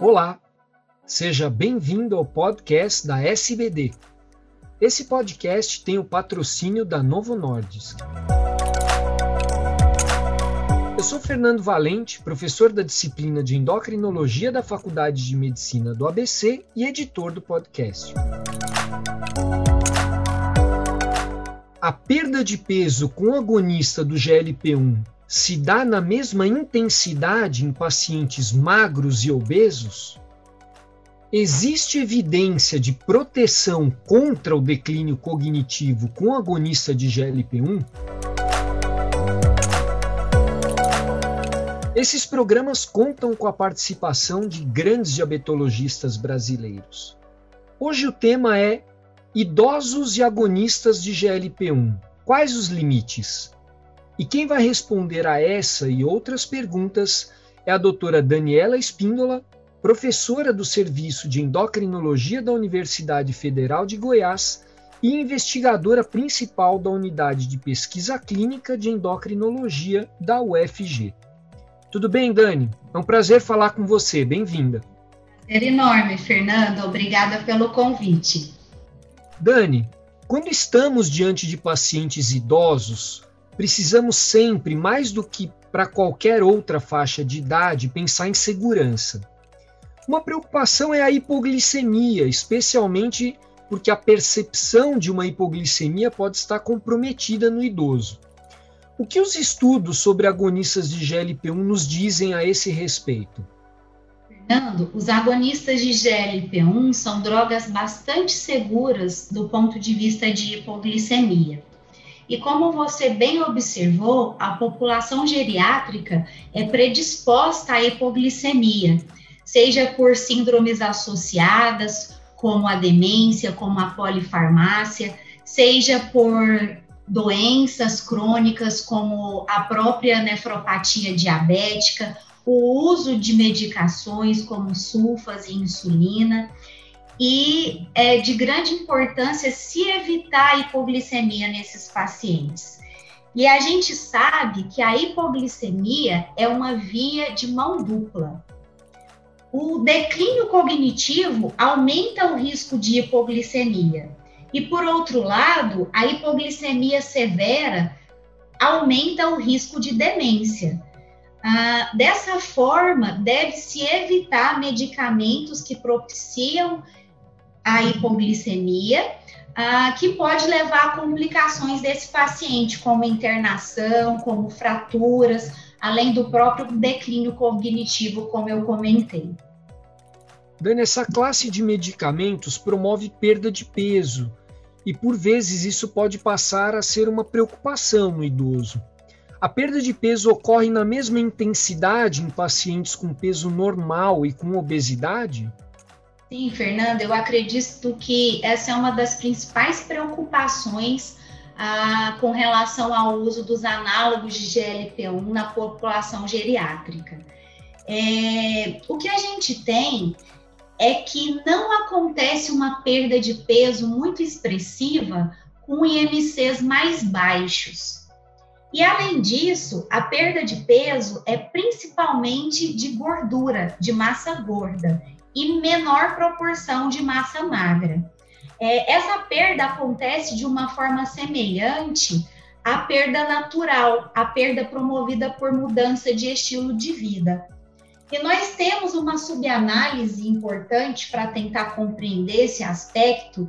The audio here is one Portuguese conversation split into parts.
Olá, seja bem-vindo ao podcast da SBD. Esse podcast tem o patrocínio da Novo Nordisk. Eu sou Fernando Valente, professor da disciplina de endocrinologia da Faculdade de Medicina do ABC e editor do podcast. A perda de peso com agonista do GLP-1 se dá na mesma intensidade em pacientes magros e obesos? Existe evidência de proteção contra o declínio cognitivo com agonista de GLP-1? Esses programas contam com a participação de grandes diabetologistas brasileiros. Hoje o tema é Idosos e agonistas de GLP-1. Quais os limites? E quem vai responder a essa e outras perguntas é a doutora Daniela Espíndola, professora do Serviço de Endocrinologia da Universidade Federal de Goiás e investigadora principal da Unidade de Pesquisa Clínica de Endocrinologia da UFG. Tudo bem, Dani? É um prazer falar com você. Bem-vinda. Prazer enorme, Fernando. Obrigada pelo convite. Dani, quando estamos diante de pacientes idosos, precisamos sempre, mais do que para qualquer outra faixa de idade, pensar em segurança. Uma preocupação é a hipoglicemia, especialmente porque a percepção de uma hipoglicemia pode estar comprometida no idoso. O que os estudos sobre agonistas de GLP-1 nos dizem a esse respeito? Fernando, os agonistas de GLP-1 são drogas bastante seguras do ponto de vista de hipoglicemia. E como você bem observou, a população geriátrica é predisposta à hipoglicemia, seja por síndromes associadas, como a demência, como a polifarmácia, seja por doenças crônicas como a própria nefropatia diabética, o uso de medicações como sulfas e insulina e é de grande importância se evitar a hipoglicemia nesses pacientes. E a gente sabe que a hipoglicemia é uma via de mão dupla. O declínio cognitivo aumenta o risco de hipoglicemia. E por outro lado, a hipoglicemia severa aumenta o risco de demência. Ah, dessa forma, deve-se evitar medicamentos que propiciam a hipoglicemia, ah, que pode levar a complicações desse paciente, como internação, como fraturas, além do próprio declínio cognitivo, como eu comentei. Dani, essa classe de medicamentos promove perda de peso e, por vezes, isso pode passar a ser uma preocupação no idoso. A perda de peso ocorre na mesma intensidade em pacientes com peso normal e com obesidade? Sim, Fernanda, eu acredito que essa é uma das principais preocupações ah, com relação ao uso dos análogos de GLP-1 na população geriátrica. É, o que a gente tem é que não acontece uma perda de peso muito expressiva com IMCs mais baixos. E além disso, a perda de peso é principalmente de gordura, de massa gorda e menor proporção de massa magra. É, essa perda acontece de uma forma semelhante à perda natural, à perda promovida por mudança de estilo de vida. E nós temos uma subanálise importante para tentar compreender esse aspecto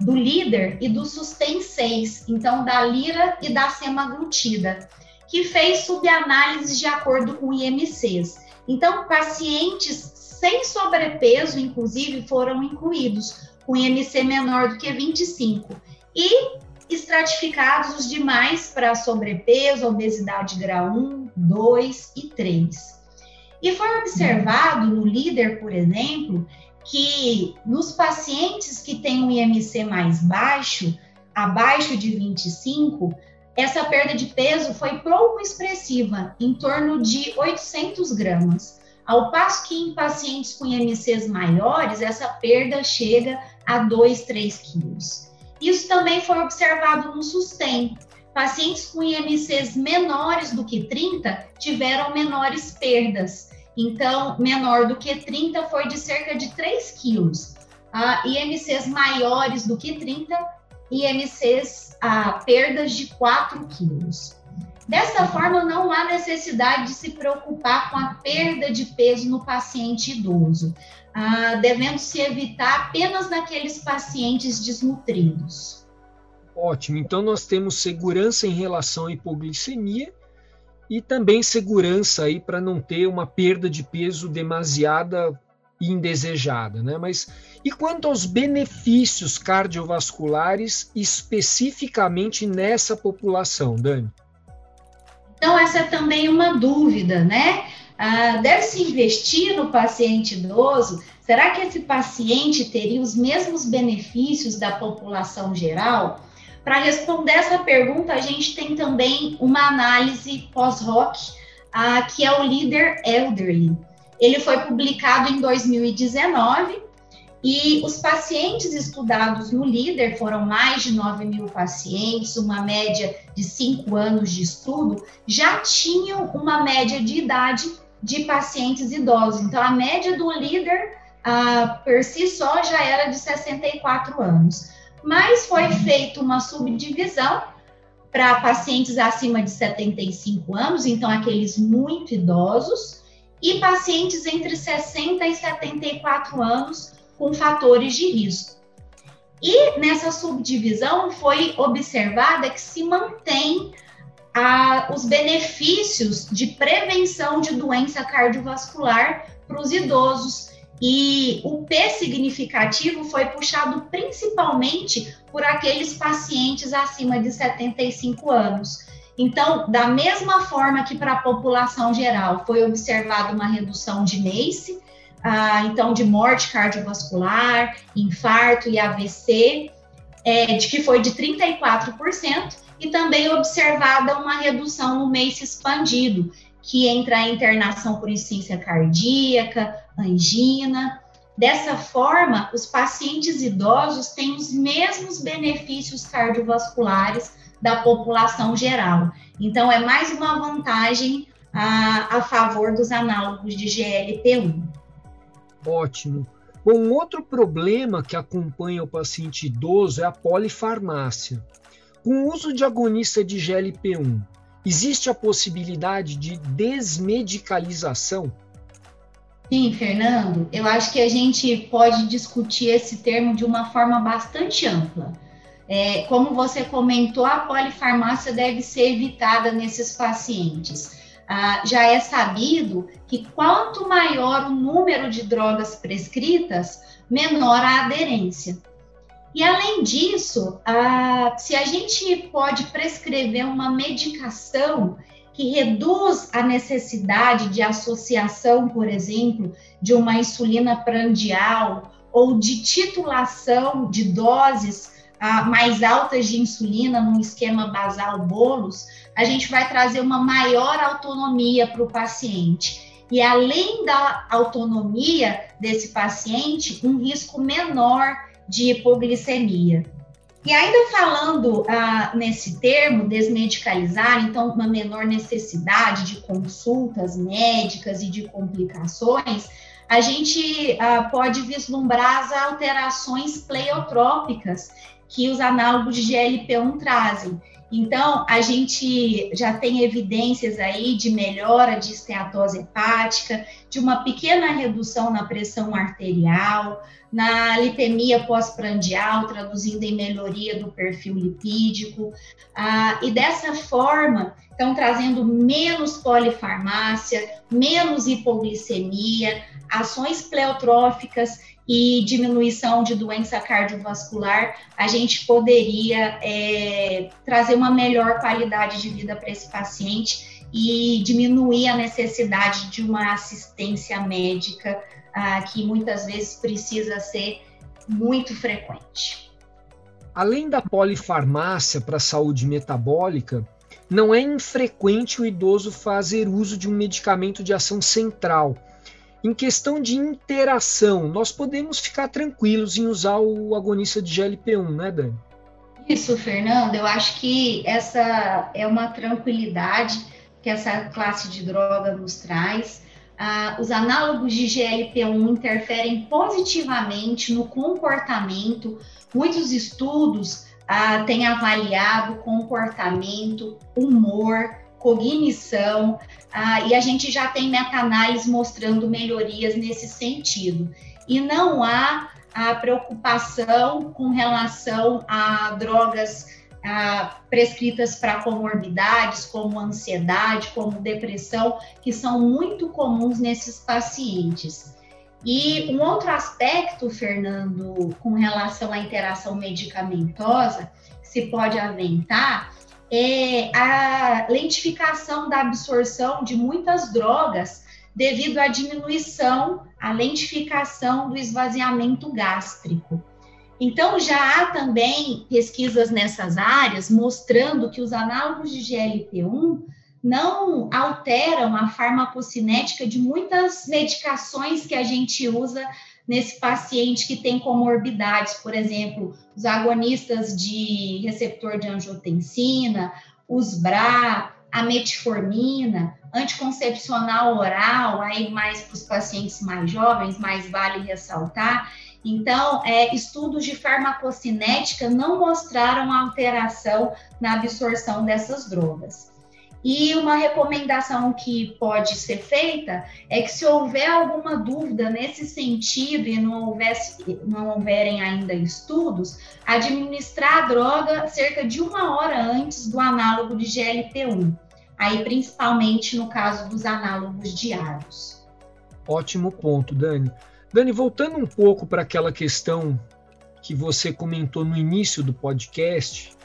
do líder e do sustain 6, então da lira e da semaglutida, que fez subanálise de acordo com IMCs. Então, pacientes sem sobrepeso, inclusive, foram incluídos, com IMC menor do que 25. E estratificados os demais para sobrepeso, obesidade grau 1, 2 e 3. E foi observado no líder, por exemplo, que nos pacientes que têm um IMC mais baixo, abaixo de 25, essa perda de peso foi pouco expressiva, em torno de 800 gramas. Ao passo que em pacientes com IMCs maiores, essa perda chega a 2, 3 quilos. Isso também foi observado no SUSTEM. Pacientes com IMCs menores do que 30 tiveram menores perdas. então menor do que 30 foi de cerca de 3 quilos. Uh, IMCs maiores do que 30, IMCs uh, perdas de 4 quilos. Dessa forma, não há necessidade de se preocupar com a perda de peso no paciente idoso, uh, devendo se evitar apenas naqueles pacientes desnutridos. Ótimo, então nós temos segurança em relação à hipoglicemia e também segurança aí para não ter uma perda de peso demasiada e indesejada, né? Mas e quanto aos benefícios cardiovasculares especificamente nessa população, Dani? Então essa é também uma dúvida, né? Ah, Deve-se investir no paciente idoso? Será que esse paciente teria os mesmos benefícios da população geral? Para responder essa pergunta, a gente tem também uma análise pós-hoc, uh, que é o Leader Elderly. Ele foi publicado em 2019 e os pacientes estudados no líder foram mais de 9 mil pacientes, uma média de 5 anos de estudo, já tinham uma média de idade de pacientes idosos. Então, a média do líder, uh, por si só, já era de 64 anos mas foi feita uma subdivisão para pacientes acima de 75 anos, então aqueles muito idosos, e pacientes entre 60 e 74 anos com fatores de risco. E nessa subdivisão foi observada que se mantém ah, os benefícios de prevenção de doença cardiovascular para os idosos e o P significativo foi puxado principalmente por aqueles pacientes acima de 75 anos. Então, da mesma forma que para a população geral foi observada uma redução de MACE, ah, então de morte cardiovascular, infarto e AVC, é, de que foi de 34%, e também observada uma redução no MACE expandido, que entra a internação por insuficiência cardíaca, angina. Dessa forma, os pacientes idosos têm os mesmos benefícios cardiovasculares da população geral. Então, é mais uma vantagem a, a favor dos análogos de GLP-1. Ótimo. Bom, um outro problema que acompanha o paciente idoso é a polifarmácia. Com o uso de agonista de GLP-1, Existe a possibilidade de desmedicalização? Sim, Fernando, eu acho que a gente pode discutir esse termo de uma forma bastante ampla. É, como você comentou, a polifarmácia deve ser evitada nesses pacientes. Ah, já é sabido que quanto maior o número de drogas prescritas, menor a aderência. E além disso, a, se a gente pode prescrever uma medicação que reduz a necessidade de associação, por exemplo, de uma insulina prandial ou de titulação de doses mais altas de insulina num esquema basal bolos, a gente vai trazer uma maior autonomia para o paciente. E além da autonomia desse paciente, um risco menor de hipoglicemia. E ainda falando ah, nesse termo, desmedicalizar, então uma menor necessidade de consultas médicas e de complicações, a gente ah, pode vislumbrar as alterações pleiotrópicas que os análogos de GLP-1 trazem. Então, a gente já tem evidências aí de melhora de esteatose hepática, de uma pequena redução na pressão arterial, na lipemia pós-prandial, traduzindo em melhoria do perfil lipídico, ah, e dessa forma estão trazendo menos polifarmácia, menos hipoglicemia, ações pleotróficas e diminuição de doença cardiovascular, a gente poderia é, trazer uma melhor qualidade de vida para esse paciente e diminuir a necessidade de uma assistência médica ah, que muitas vezes precisa ser muito frequente. Além da polifarmácia para saúde metabólica, não é infrequente o idoso fazer uso de um medicamento de ação central em questão de interação, nós podemos ficar tranquilos em usar o agonista de GLP-1, né, Dani? Isso, Fernando. Eu acho que essa é uma tranquilidade que essa classe de droga nos traz. ah, os análogos de GLP-1 interferem positivamente no comportamento. Muitos estudos ah, têm avaliado comportamento, humor, cognição, ah, e a gente já tem meta-análise mostrando melhorias nesse sentido. E não há a preocupação com relação a drogas ah, prescritas para comorbidades, como ansiedade, como depressão, que são muito comuns nesses pacientes. E um outro aspecto, Fernando, com relação à interação medicamentosa, se pode aventar, é a lentificação da absorção de muitas drogas devido à diminuição, à lentificação do esvaziamento gástrico. Então, já há também pesquisas nessas áreas mostrando que os análogos de GLP-1 não alteram a farmacocinética de muitas medicações que a gente usa nesse paciente que tem comorbidades, por exemplo, os agonistas de receptor de angiotensina, os BRA, a metformina, anticoncepcional oral, aí mais para os pacientes mais jovens, mais vale ressaltar, então, é, estudos de farmacocinética não mostraram alteração na absorção dessas drogas. E uma recomendação que pode ser feita é que se houver alguma dúvida nesse sentido e não, houvesse, não houverem ainda estudos, administrar a droga cerca de uma hora antes do análogo de GLP-1. Aí, principalmente no caso dos análogos diários. Ótimo ponto, Dani. Dani, voltando um pouco para aquela questão que você comentou no início do podcast,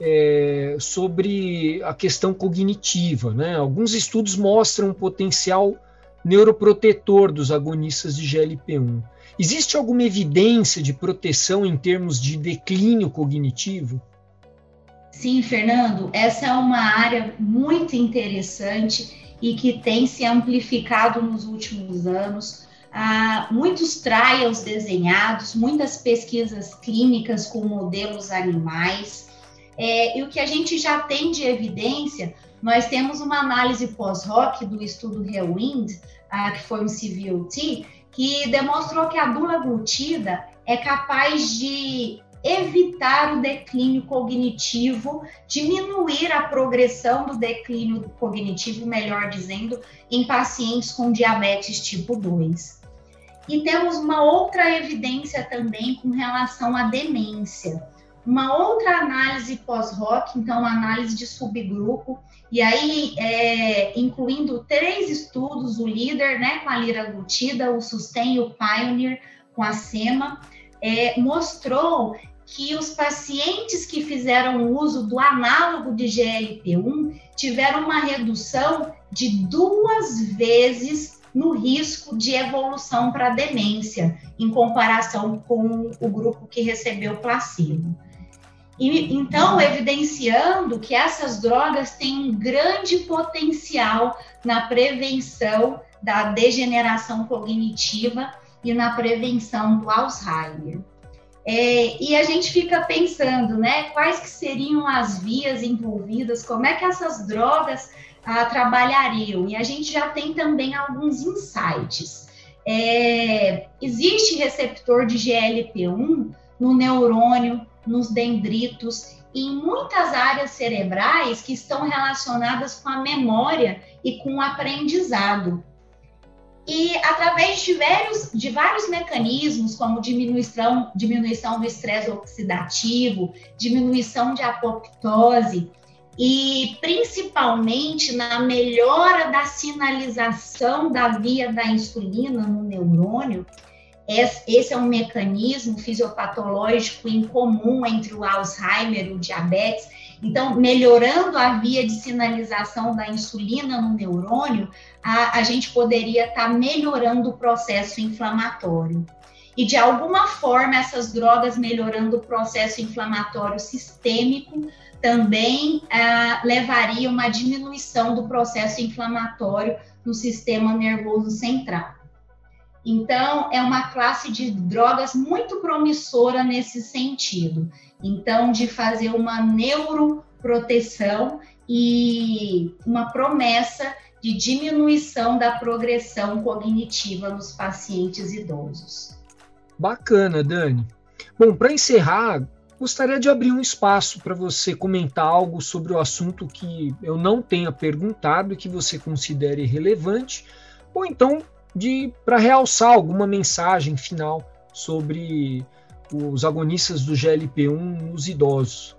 é, sobre a questão cognitiva. Né? Alguns estudos mostram um potencial neuroprotetor dos agonistas de GLP-1. Existe alguma evidência de proteção em termos de declínio cognitivo? Sim, Fernando, essa é uma área muito interessante e que tem se amplificado nos últimos anos ah, muitos trials desenhados, muitas pesquisas clínicas com modelos animais. É, e o que a gente já tem de evidência, nós temos uma análise pós-hoc do estudo Rewind, ah, que foi um CVOT, que demonstrou que a dula glutida é capaz de evitar o declínio cognitivo, diminuir a progressão do declínio cognitivo, melhor dizendo, em pacientes com diabetes tipo 2. E temos uma outra evidência também com relação à demência. Uma outra análise pós-hoc, então, análise de subgrupo, e aí é, incluindo três estudos, o líder né, com a liraglutida, o sustain o pioneer com a SEMA, é, mostrou que os pacientes que fizeram uso do análogo de GLP-1 tiveram uma redução de duas vezes no risco de evolução para demência, em comparação com o grupo que recebeu placebo. E, então, evidenciando que essas drogas têm um grande potencial na prevenção da degeneração cognitiva e na prevenção do Alzheimer. É, e a gente fica pensando, né, quais que seriam as vias envolvidas, como é que essas drogas ah, trabalhariam. E a gente já tem também alguns insights. É, existe receptor de GLP-1 no neurônio, nos dendritos e em muitas áreas cerebrais que estão relacionadas com a memória e com o aprendizado. E através de vários, de vários mecanismos, como diminuição, diminuição do estresse oxidativo, diminuição de apoptose, e principalmente na melhora da sinalização da via da insulina no neurônio. Esse é um mecanismo fisiopatológico em comum entre o Alzheimer e o diabetes. Então, melhorando a via de sinalização da insulina no neurônio, a, a gente poderia estar tá melhorando o processo inflamatório. E de alguma forma, essas drogas melhorando o processo inflamatório sistêmico também ah, levaria uma diminuição do processo inflamatório no sistema nervoso central. Então, é uma classe de drogas muito promissora nesse sentido. Então, de fazer uma neuroproteção e uma promessa de diminuição da progressão cognitiva nos pacientes idosos. Bacana, Dani. Bom, para encerrar, gostaria de abrir um espaço para você comentar algo sobre o assunto que eu não tenha perguntado e que você considere relevante, ou então de para realçar alguma mensagem final sobre os agonistas do GLP-1 nos idosos.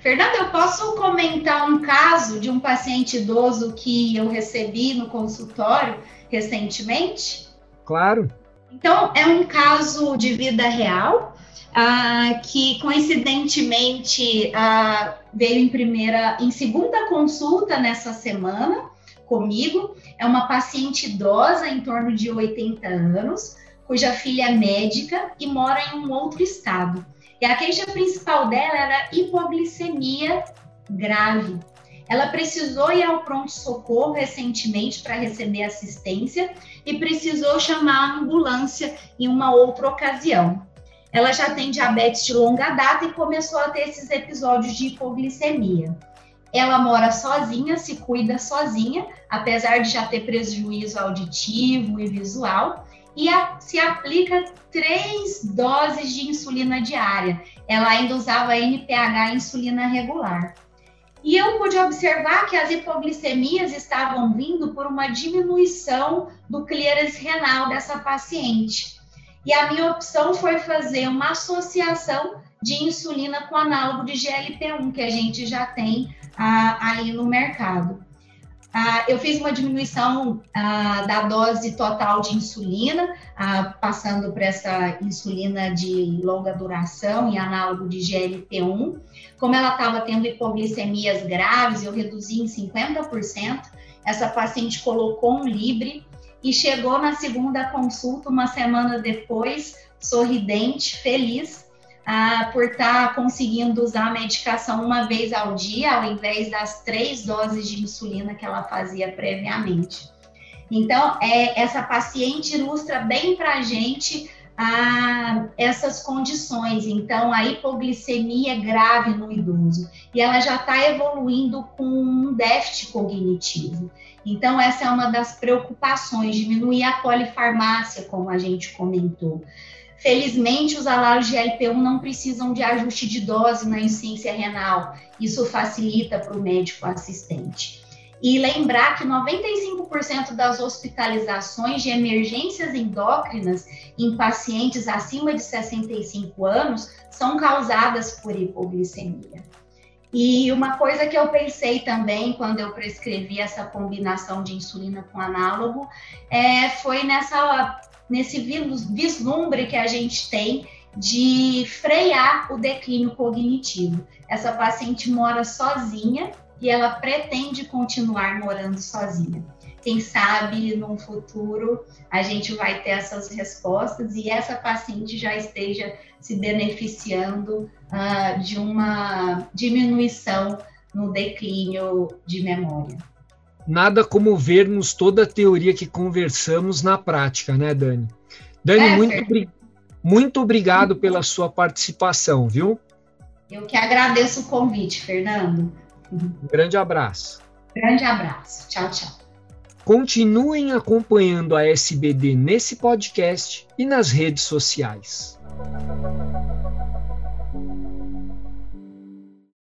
Fernanda, eu posso comentar um caso de um paciente idoso que eu recebi no consultório recentemente? Claro. Então, é um caso de vida real, uh, que coincidentemente uh, veio em primeira, em segunda consulta nessa semana comigo. É uma paciente idosa, em torno de 80 anos, cuja filha é médica e mora em um outro estado. E a queixa principal dela era hipoglicemia grave. Ela precisou ir ao pronto-socorro recentemente para receber assistência e precisou chamar a ambulância em uma outra ocasião. Ela já tem diabetes de longa data e começou a ter esses episódios de hipoglicemia. Ela mora sozinha, se cuida sozinha, apesar de já ter prejuízo auditivo e visual, e a, se aplica três doses de insulina diária. Ela ainda usava NPH insulina regular. E eu pude observar que as hipoglicemias estavam vindo por uma diminuição do clearance renal dessa paciente. E a minha opção foi fazer uma associação de insulina com análogo de GLP-1, que a gente já tem ah, aí no mercado. Ah, eu fiz uma diminuição ah, da dose total de insulina, ah, passando para essa insulina de longa duração e análogo de GLP-1. Como ela estava tendo hipoglicemias graves, eu reduzi em 50%. Essa paciente colocou um Libre e chegou na segunda consulta, uma semana depois, sorridente, feliz, ah, por estar tá conseguindo usar a medicação uma vez ao dia, ao invés das três doses de insulina que ela fazia previamente. Então, é, essa paciente ilustra bem para a gente ah, essas condições. Então, a hipoglicemia grave no idoso e ela já está evoluindo com um déficit cognitivo. Então, essa é uma das preocupações, diminuir a polifarmácia, como a gente comentou. Felizmente, os alários de LP1 não precisam de ajuste de dose na insuficiência renal. Isso facilita para o médico assistente. E lembrar que 95% das hospitalizações de emergências endócrinas em pacientes acima de 65 anos são causadas por hipoglicemia. E uma coisa que eu pensei também quando eu prescrevi essa combinação de insulina com análogo é, foi nessa nesse vislumbre que a gente tem de frear o declínio cognitivo. Essa paciente mora sozinha e ela pretende continuar morando sozinha. Quem sabe no futuro a gente vai ter essas respostas e essa paciente já esteja se beneficiando uh, de uma diminuição no declínio de memória nada como vermos toda a teoria que conversamos na prática, né, Dani? Dani, é, muito, muito obrigado pela sua participação, viu? Eu que agradeço o convite, Fernando. Um grande abraço. Grande abraço. Tchau, tchau. Continuem acompanhando a SBD nesse podcast e nas redes sociais.